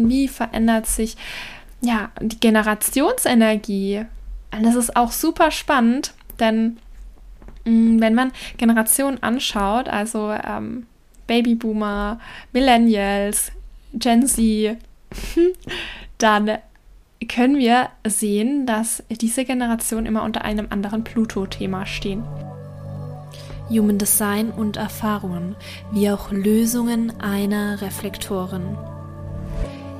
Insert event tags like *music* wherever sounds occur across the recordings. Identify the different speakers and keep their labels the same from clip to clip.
Speaker 1: Planeten? Wie verändert sich ja die Generationsenergie? Und das ist auch super spannend, denn mh, mm, wenn man Generationen anschaut, also ähm, Babyboomer, Millennials, Gen Z, *laughs* dann können wir sehen, dass diese Generationen immer unter einem anderen Pluto-Thema stehen.
Speaker 2: Human Design und Erfahrungen, wie auch Lösungen einer Reflektoren.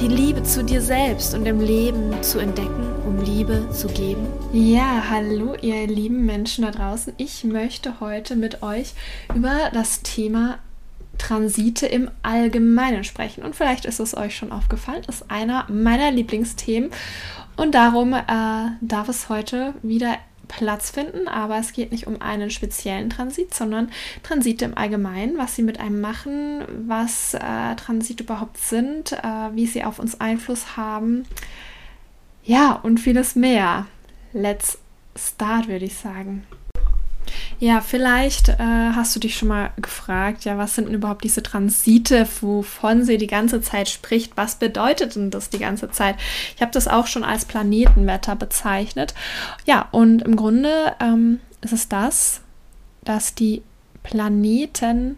Speaker 2: Die Liebe zu dir selbst und im Leben zu entdecken, um Liebe zu geben?
Speaker 1: Ja, hallo ihr lieben Menschen da draußen. Ich möchte heute mit euch über das Thema Transite im Allgemeinen sprechen. Und vielleicht ist es euch schon aufgefallen, ist einer meiner Lieblingsthemen. Und darum äh, darf es heute wieder Platz finden, aber es geht nicht um einen speziellen Transit, sondern Transite im Allgemeinen, was sie mit einem machen, was äh, Transite überhaupt sind, äh, wie sie auf uns Einfluss haben. Ja, und vieles mehr. Let's start, würde ich sagen. Ja, vielleicht äh, hast du dich schon mal gefragt, ja, was sind denn überhaupt diese Transite, wovon sie die ganze Zeit spricht? Was bedeutet denn das die ganze Zeit? Ich habe das auch schon als Planetenwetter bezeichnet. Ja, und im Grunde ähm, ist es das, dass die Planeten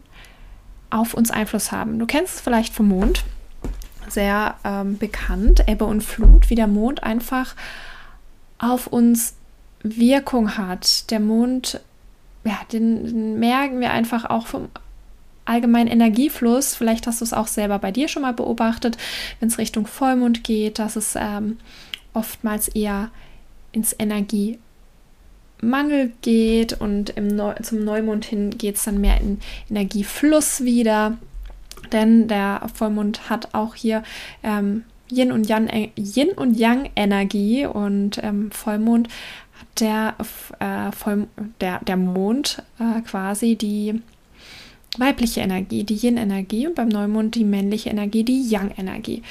Speaker 1: auf uns Einfluss haben. Du kennst es vielleicht vom Mond, sehr ähm, bekannt, Ebbe und Flut, wie der Mond einfach auf uns Wirkung hat. Der Mond ja, den, den merken wir einfach auch vom allgemeinen Energiefluss. Vielleicht hast du es auch selber bei dir schon mal beobachtet, wenn es Richtung Vollmond geht, dass es ähm, oftmals eher ins Energiemangel geht und Neu zum Neumond hin geht es dann mehr in Energiefluss wieder. Denn der Vollmond hat auch hier ähm, Yin und Yang, Yin und Yang Energie und ähm, Vollmond der, äh, voll, der, der Mond äh, quasi die weibliche Energie, die Yin-Energie und beim Neumond die männliche Energie, die Yang-Energie.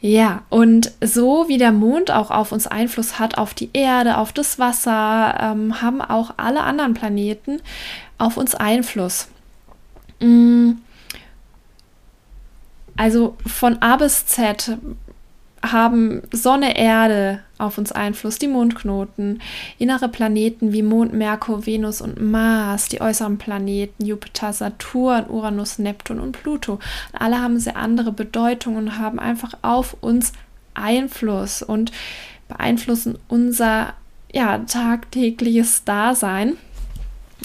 Speaker 1: Ja, und so wie der Mond auch auf uns Einfluss hat, auf die Erde, auf das Wasser, ähm, haben auch alle anderen Planeten auf uns Einfluss. Mm. Also von A bis Z haben Sonne, Erde auf uns Einfluss, die Mondknoten, innere Planeten wie Mond, Merkur, Venus und Mars, die äußeren Planeten, Jupiter, Saturn, Uranus, Neptun und Pluto. Alle haben sehr andere Bedeutungen und haben einfach auf uns Einfluss und beeinflussen unser ja, tagtägliches Dasein.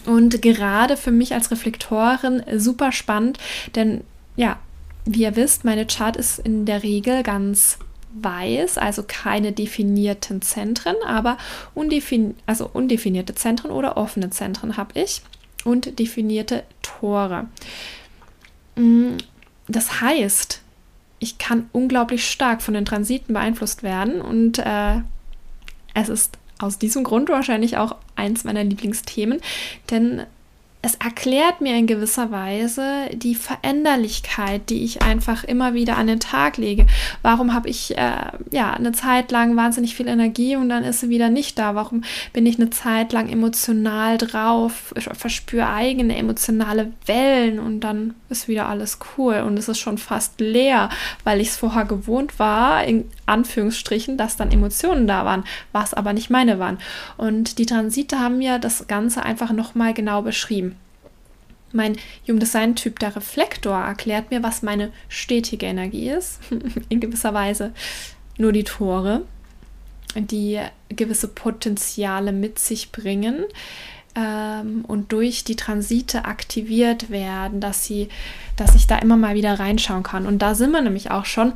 Speaker 1: Und gerade für mich als Reflektorin super spannend, denn ja, wie ihr wisst, meine Chart ist in der Regel ganz weiß, also keine definierten Zentren, aber undefin also undefinierte Zentren oder offene Zentren habe ich und definierte Tore. Mm, das heißt, ich kann unglaublich stark von den Transiten beeinflusst werden und äh, es ist aus diesem Grund wahrscheinlich auch eins meiner Lieblingsthemen, denn es erklärt mir in gewisser Weise die Veränderlichkeit, die ich einfach immer wieder an den Tag lege. Warum habe ich äh, ja eine Zeit lang wahnsinnig viel Energie und dann ist sie wieder nicht da? Warum bin ich eine Zeit lang emotional drauf, verspüre eigene emotionale Wellen und dann ist wieder alles cool und es ist schon fast leer, weil ich es vorher gewohnt war, in Anführungsstrichen, dass dann Emotionen da waren, was aber nicht meine waren. Und die Transite haben mir das Ganze einfach nochmal genau beschrieben. Mein Human Design Typ, der Reflektor, erklärt mir, was meine stetige Energie ist. *laughs* In gewisser Weise nur die Tore, die gewisse Potenziale mit sich bringen ähm, und durch die Transite aktiviert werden, dass sie, dass ich da immer mal wieder reinschauen kann. Und da sind wir nämlich auch schon.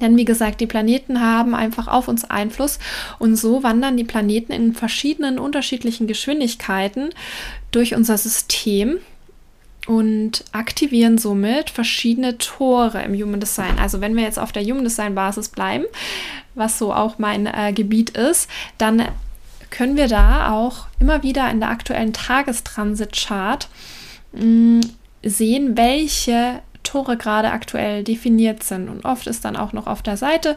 Speaker 1: Denn wie gesagt, die Planeten haben einfach auf uns Einfluss und so wandern die Planeten in verschiedenen unterschiedlichen Geschwindigkeiten durch unser System und aktivieren somit verschiedene Tore im Human Design. Also wenn wir jetzt auf der Human Design Basis bleiben, was so auch mein äh, Gebiet ist, dann können wir da auch immer wieder in der aktuellen Tagestransit-Chart mm, sehen, welche Tore gerade aktuell definiert sind. Und oft ist dann auch noch auf der Seite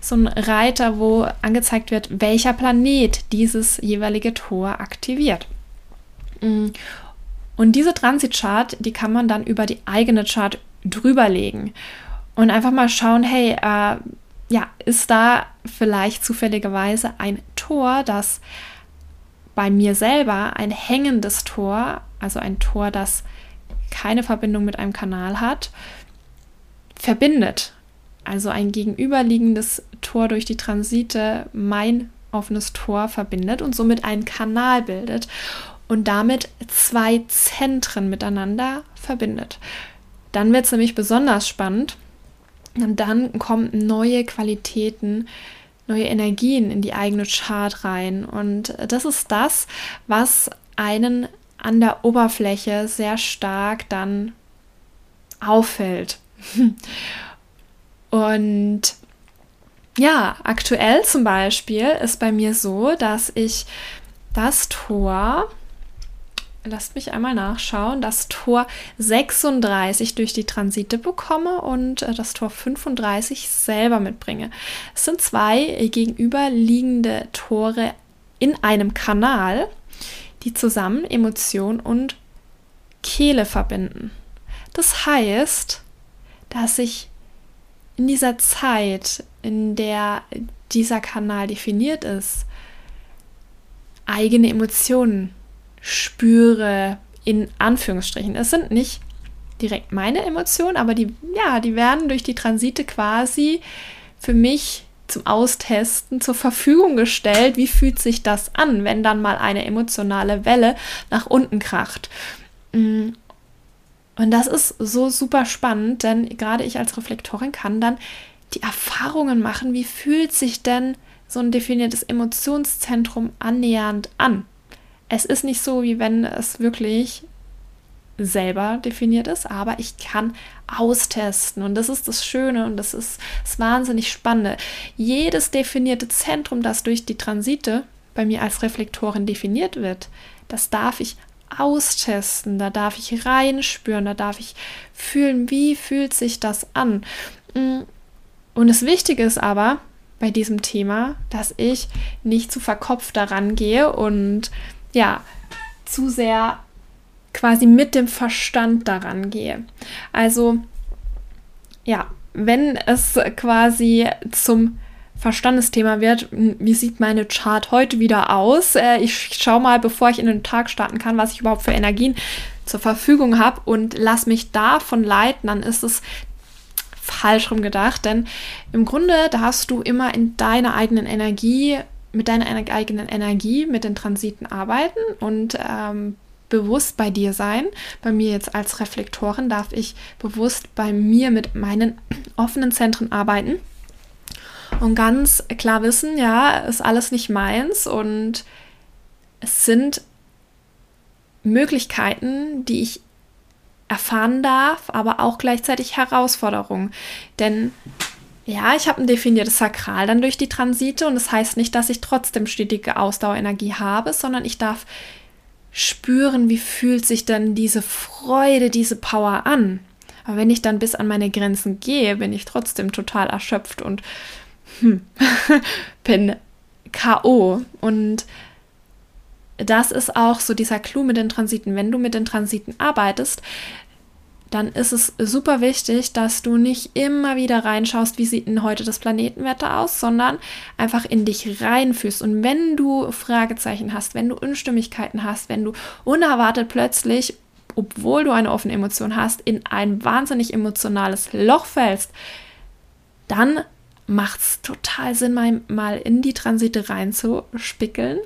Speaker 1: so ein Reiter, wo angezeigt wird, welcher Planet dieses jeweilige Tor aktiviert. Und diese Transit-Chart, die kann man dann über die eigene Chart drüberlegen und einfach mal schauen, hey, äh, ja, ist da vielleicht zufälligerweise ein Tor, das bei mir selber ein hängendes Tor, also ein Tor, das keine Verbindung mit einem Kanal hat, verbindet. Also ein gegenüberliegendes Tor durch die Transite mein offenes Tor verbindet und somit einen Kanal bildet und damit zwei Zentren miteinander verbindet. Dann wird es nämlich besonders spannend und dann kommen neue Qualitäten, neue Energien in die eigene Chart rein und das ist das, was einen an der Oberfläche sehr stark dann auffällt. *laughs* Und ja, aktuell zum Beispiel ist bei mir so, dass ich das Tor, lasst mich einmal nachschauen, das Tor 36 durch die Transite bekomme und äh, das Tor 35 selber mitbringe. Es sind zwei gegenüberliegende Tore in einem Kanal die zusammen Emotion und Kehle verbinden. Das heißt, dass ich in dieser Zeit, in der dieser Kanal definiert ist, eigene Emotionen spüre, in Anführungsstrichen. Es sind nicht direkt meine Emotionen, aber die, ja, die werden durch die Transite quasi für mich zum Austesten zur Verfügung gestellt. Wie fühlt sich das an, wenn dann mal eine emotionale Welle nach unten kracht? Mm. Und das ist so super spannend, denn gerade ich als Reflektorin kann dann die Erfahrungen machen, wie fühlt sich denn so ein definiertes Emotionszentrum annähernd an. Es ist nicht so, wie wenn es wirklich selber definiert ist, aber ich kann austesten und das ist das Schöne und das ist das wahnsinnig Spannende. Jedes definierte Zentrum, das durch die Transite bei mir als Reflektorin definiert wird, das darf ich austesten, da darf ich reinspüren, da darf ich fühlen, wie fühlt sich das an. Und das Wichtige ist aber bei diesem Thema, dass ich nicht zu verkopft daran gehe und ja, zu sehr quasi mit dem Verstand daran gehe. Also ja, wenn es quasi zum Verstandesthema wird, wie sieht meine Chart heute wieder aus? Äh, ich schaue mal, bevor ich in den Tag starten kann, was ich überhaupt für Energien zur Verfügung habe und lass mich davon leiten, dann ist es falsch rum gedacht, denn im Grunde darfst du immer in deiner eigenen Energie, mit deiner eigenen Energie, mit den Transiten arbeiten und ähm, bewusst bei dir sein. Bei mir jetzt als Reflektorin darf ich bewusst bei mir mit meinen *clears throat* offenen Zentren arbeiten und ganz klar wissen, ja, ist alles nicht meins und es sind Möglichkeiten, die ich erfahren darf, aber auch gleichzeitig Herausforderungen. Denn ja, ich habe ein definiertes Sakral dann durch die Transite und das heißt nicht, dass ich trotzdem stetige Ausdauerenergie habe, sondern ich darf spüren, wie fühlt sich dann diese Freude, diese Power an. Aber wenn ich dann bis an meine Grenzen gehe, bin ich trotzdem total erschöpft und hm, *laughs* bin KO. Und das ist auch so dieser Clou mit den Transiten. Wenn du mit den Transiten arbeitest, dann ist es super wichtig, dass du nicht immer wieder reinschaust, wie sieht denn heute das Planetenwetter aus, sondern einfach in dich reinfühlst. Und wenn du Fragezeichen hast, wenn du Unstimmigkeiten hast, wenn du unerwartet plötzlich, obwohl du eine offene Emotion hast, in ein wahnsinnig emotionales Loch fällst, dann macht es total Sinn, mal, in die Transite reinzuspickeln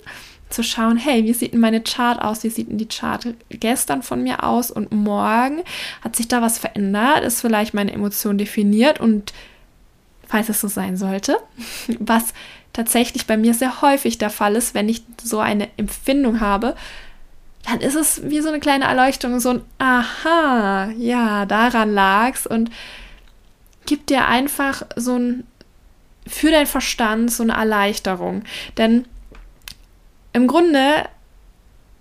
Speaker 1: zu schauen, hey, wie sieht denn meine Chart aus? Wie sieht denn die Chart gestern von mir aus und morgen? Hat sich da was verändert? Ist vielleicht meine Emotion definiert? Und falls es so sein sollte, *laughs* was tatsächlich bei mir sehr häufig der Fall ist, wenn ich so eine Empfindung habe, dann ist es wie so eine kleine Erleuchtung, so ein Aha, ja, daran lag's und gibt dir einfach so ein für deinen Verstand so eine Erleichterung. Denn im Grunde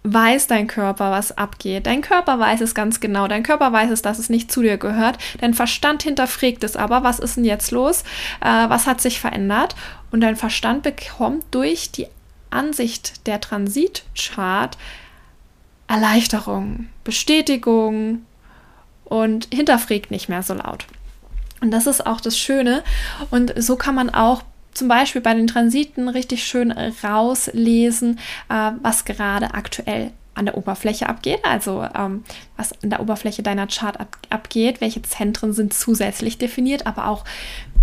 Speaker 1: weiß dein Körper, was abgeht. Dein Körper weiß es ganz genau. Dein Körper weiß es, dass es nicht zu dir gehört. Dein Verstand hinterfragt es aber, was ist denn jetzt los? Äh, was hat sich verändert? Und dein Verstand bekommt durch die Ansicht der Transitchart Erleichterung, Bestätigung und hinterfragt nicht mehr so laut. Und das ist auch das Schöne. Und so kann man auch zum Beispiel bei den Transiten richtig schön rauslesen, äh, was gerade aktuell an der Oberfläche abgeht, also ähm, was an der Oberfläche deiner Chart ab abgeht, welche Zentren sind zusätzlich definiert, aber auch,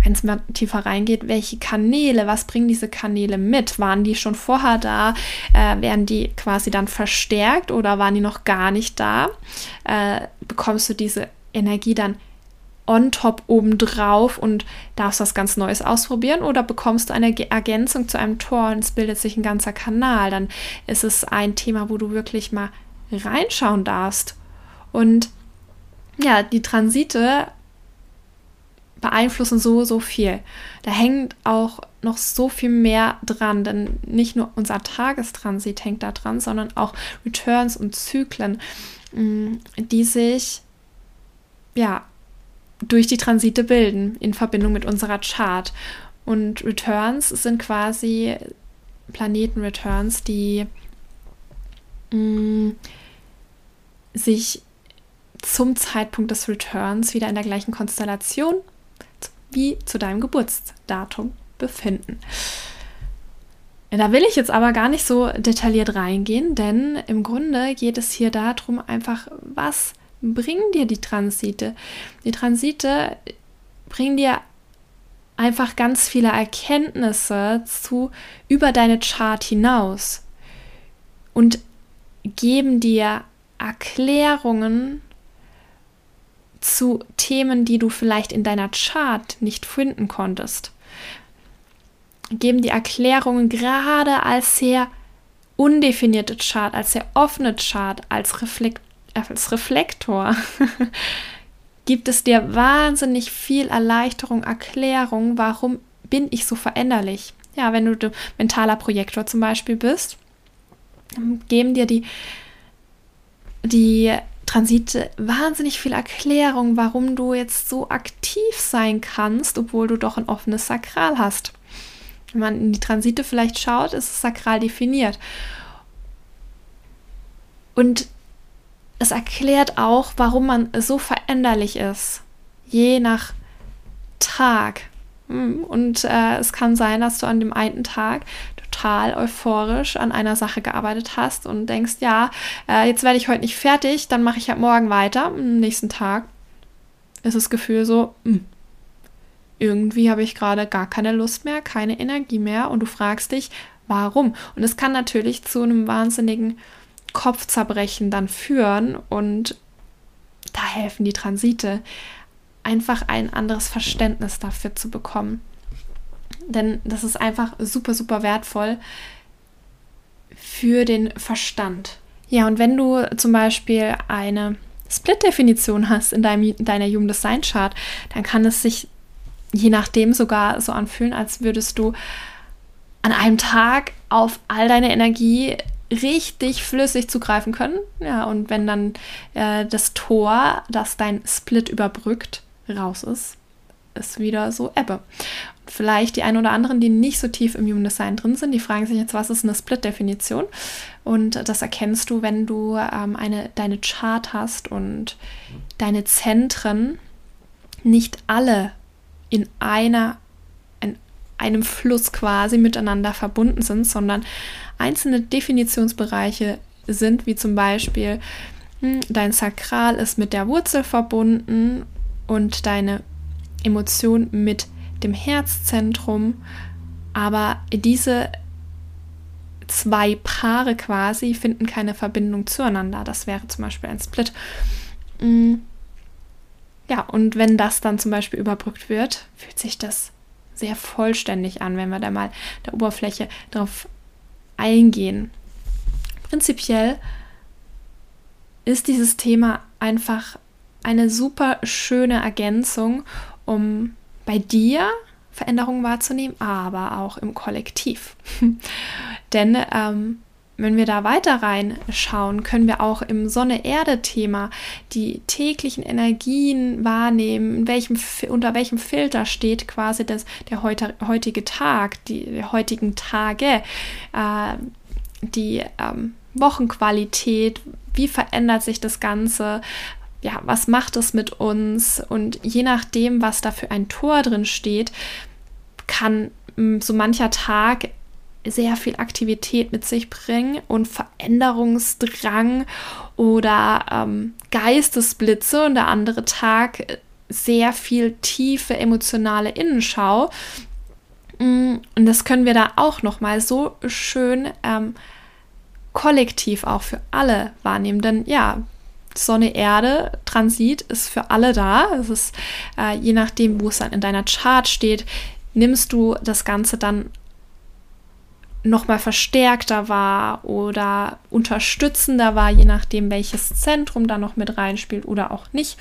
Speaker 1: wenn es mal tiefer reingeht, welche Kanäle, was bringen diese Kanäle mit? Waren die schon vorher da? Äh, werden die quasi dann verstärkt oder waren die noch gar nicht da? Äh, bekommst du diese Energie dann on top obendrauf und darfst was ganz Neues ausprobieren oder bekommst du eine Ergänzung zu einem Tor und es bildet sich ein ganzer Kanal, dann ist es ein Thema, wo du wirklich mal reinschauen darfst. Und ja, die Transite beeinflussen so, so viel. Da hängt auch noch so viel mehr dran, denn nicht nur unser Tagestransit hängt da dran, sondern auch Returns und Zyklen, mm, die sich ja durch die Transite bilden in Verbindung mit unserer Chart. Und Returns sind quasi Planeten-Returns, die mh, mm, sich zum Zeitpunkt des Returns wieder in der gleichen Konstellation wie zu deinem Geburtsdatum befinden. Da will ich jetzt aber gar nicht so detailliert reingehen, denn im Grunde geht es hier darum, einfach, was bringen dir die Transite? Die Transite bringen dir einfach ganz viele Erkenntnisse zu über deine Chart hinaus und geben dir Erklärungen zu Themen, die du vielleicht in deiner Chart nicht finden konntest. Geben die Erklärungen gerade als sehr undefinierte Chart, als sehr offene Chart, als Reflekt als Reflektor *laughs* gibt es dir wahnsinnig viel Erleichterung, Erklärung, warum bin ich so veränderlich. Ja, wenn du mentaler Projektor zum Beispiel bist, geben dir die, die Transite wahnsinnig viel Erklärung, warum du jetzt so aktiv sein kannst, obwohl du doch ein offenes Sakral hast. Wenn man in die Transite vielleicht schaut, ist es sakral definiert. Und es erklärt auch, warum man so veränderlich ist, je nach Tag. Hm, und äh, es kann sein, dass du an dem einen Tag total euphorisch an einer Sache gearbeitet hast und denkst, ja, äh, jetzt werde ich heute nicht fertig, dann mache ich halt morgen weiter. Am nächsten Tag ist das Gefühl so, mh, hm, irgendwie habe ich gerade gar keine Lust mehr, keine Energie mehr und du fragst dich, warum? Und es kann natürlich zu einem wahnsinnigen Kopfzerbrechen dann führen und da helfen die Transite, einfach ein anderes Verständnis dafür zu bekommen. Denn das ist einfach super, super wertvoll für den Verstand. Ja, und wenn du zum Beispiel eine Split-Definition hast in deinem, deiner Human Design Chart, dann kann es sich je nachdem sogar so anfühlen, als würdest du an einem Tag auf all deine Energie richtig flüssig zugreifen können. Ja, und wenn dann äh, das Tor, das dein Split überbrückt, raus ist, ist wieder so Ebbe. Und vielleicht die einen oder anderen, die nicht so tief im Human Design drin sind, die fragen sich jetzt, was ist eine Split-Definition? Und das erkennst du, wenn du ähm, eine, deine Chart hast und deine Zentren nicht alle in einer in einem Fluss quasi miteinander verbunden sind, sondern einzelne Definitionsbereiche sind, wie zum Beispiel hm, dein Sakral ist mit der Wurzel verbunden und deine Emotion mit dem Herzzentrum, aber diese zwei Paare quasi finden keine Verbindung zueinander. Das wäre zum Beispiel ein Split. Hm, ja, und wenn das dann zum Beispiel überbrückt wird, fühlt sich das sehr vollständig an, wenn wir da mal der Oberfläche drauf eingehen. Prinzipiell ist dieses Thema einfach eine super schöne Ergänzung, um bei dir Veränderungen wahrzunehmen, aber auch im Kollektiv. *laughs* Denn ähm, wenn wir da weiter reinschauen, können wir auch im Sonne-Erde-Thema die täglichen Energien wahrnehmen, welchem, unter welchem Filter steht quasi das, der heutige Tag, die, die heutigen Tage, äh, die ähm, Wochenqualität, wie verändert sich das Ganze, ja, was macht es mit uns? Und je nachdem, was da für ein Tor drin steht, kann so mancher Tag sehr viel Aktivität mit sich bringen und Veränderungsdrang oder ähm, Geistesblitze und der andere Tag sehr viel tiefe emotionale Innenschau. Mm, und das können wir da auch noch mal so schön ähm, kollektiv auch für alle wahrnehmen. Denn ja, Sonne, Erde, Transit ist für alle da. Es ist äh, je nachdem, wo es dann in deiner Chart steht, nimmst du das Ganze dann nochmal verstärkter war oder unterstützender war, je nachdem, welches Zentrum da noch mit reinspielt oder auch nicht.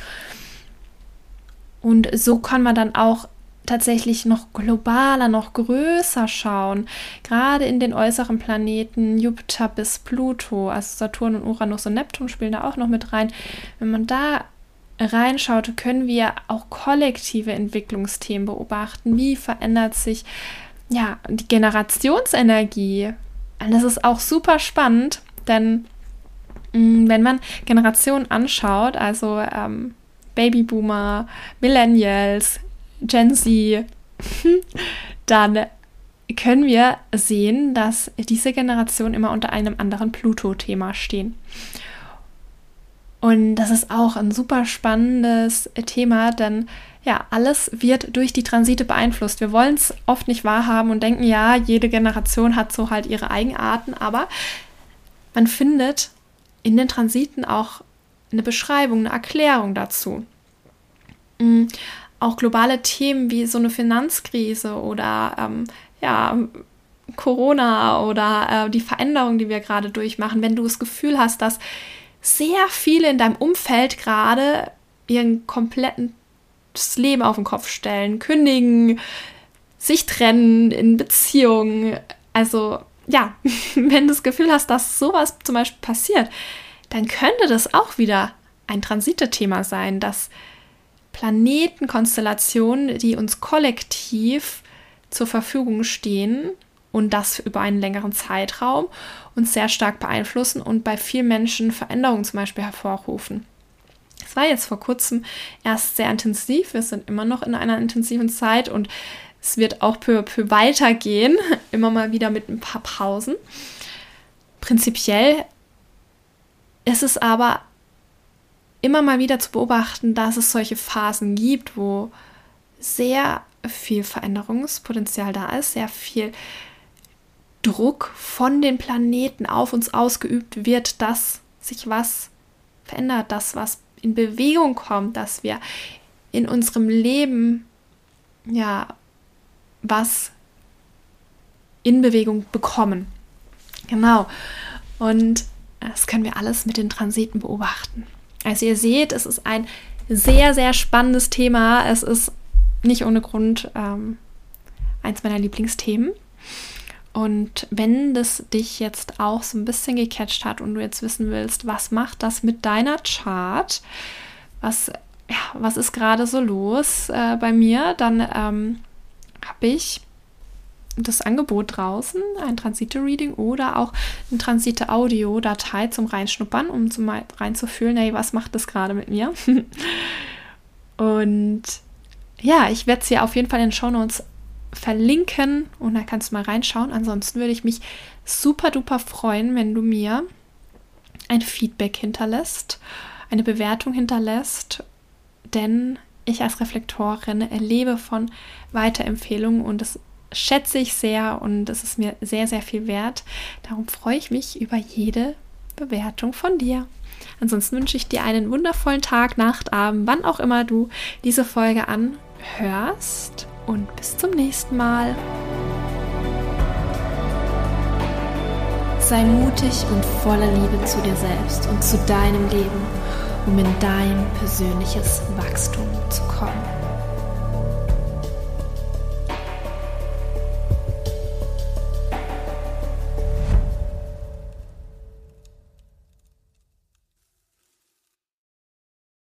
Speaker 1: Und so kann man dann auch tatsächlich noch globaler, noch größer schauen. Gerade in den äußeren Planeten Jupiter bis Pluto, also Saturn und Uranus und Neptun spielen da auch noch mit rein. Wenn man da reinschaut, können wir auch kollektive Entwicklungsthemen beobachten. Wie verändert sich ja die Generationsenergie? Und das ist auch super spannend, denn mh, mm, wenn man Generationen anschaut, also ähm, Babyboomer, Millennials, Gen Z, *laughs* dann können wir sehen, dass diese Generation immer unter einem anderen Pluto-Thema stehen. Und das ist auch ein super spannendes Thema, denn ja, alles wird durch die Transite beeinflusst. Wir wollen es oft nicht wahrhaben und denken, ja, jede Generation hat so halt ihre Eigenarten, aber man findet in den Transiten auch eine Beschreibung, eine Erklärung dazu. Mm, auch globale Themen wie so eine Finanzkrise oder ähm, ja, Corona oder äh, die Veränderung, die wir gerade durchmachen, wenn du das Gefühl hast, dass sehr viele in deinem Umfeld gerade ihren kompletten Leben auf den Kopf stellen, kündigen, sich trennen in Beziehungen. Also ja, *laughs* wenn du das Gefühl hast, dass sowas zum Beispiel passiert, dann könnte das auch wieder ein Transitethema sein, dass Planetenkonstellationen, die uns kollektiv zur Verfügung stehen und das über einen längeren Zeitraum uns sehr stark beeinflussen und bei vielen Menschen Veränderungen zum Beispiel hervorrufen. Es war jetzt vor kurzem erst sehr intensiv. Wir sind immer noch in einer intensiven Zeit und es wird auch peu à weitergehen, *laughs* immer mal wieder mit ein paar Pausen. Prinzipiell ist es aber immer mal wieder zu beobachten, dass es solche Phasen gibt, wo sehr viel Veränderungspotenzial da ist, sehr viel Druck von den Planeten auf uns ausgeübt wird, dass sich was verändert, dass was in Bewegung kommt, dass wir in unserem Leben ja was in Bewegung bekommen. Genau. Und das können wir alles mit den Transiten beobachten. Also ihr seht, es ist ein sehr, sehr spannendes Thema. Es ist nicht ohne Grund ähm, eins meiner Lieblingsthemen. Und wenn das dich jetzt auch so ein bisschen gecatcht hat und du jetzt wissen willst, was macht das mit deiner Chart, was, ja, was ist gerade so los äh, bei mir, dann ähm, habe ich das Angebot draußen, ein Transite-Reading oder auch eine Transite-Audio-Datei zum Reinschnuppern, um zum reinzufühlen, hey, was macht das gerade mit mir? *laughs* und ja, ich werde es hier auf jeden Fall in den Show Notes verlinken und da kannst du mal reinschauen. Ansonsten würde ich mich super duper freuen, wenn du mir ein Feedback hinterlässt, eine Bewertung hinterlässt, denn ich als Reflektorin erlebe von Weiterempfehlungen und es schätze ich sehr und es ist mir sehr, sehr viel wert. Darum freue ich mich über jede Bewertung von dir. Ansonsten wünsche ich dir einen wundervollen Tag, Nacht, Abend, wann auch immer du diese Folge anhörst und bis zum nächsten Mal.
Speaker 2: Sei mutig und voller Liebe zu dir selbst und zu deinem Leben, um in dein persönliches Wachstum zu kommen.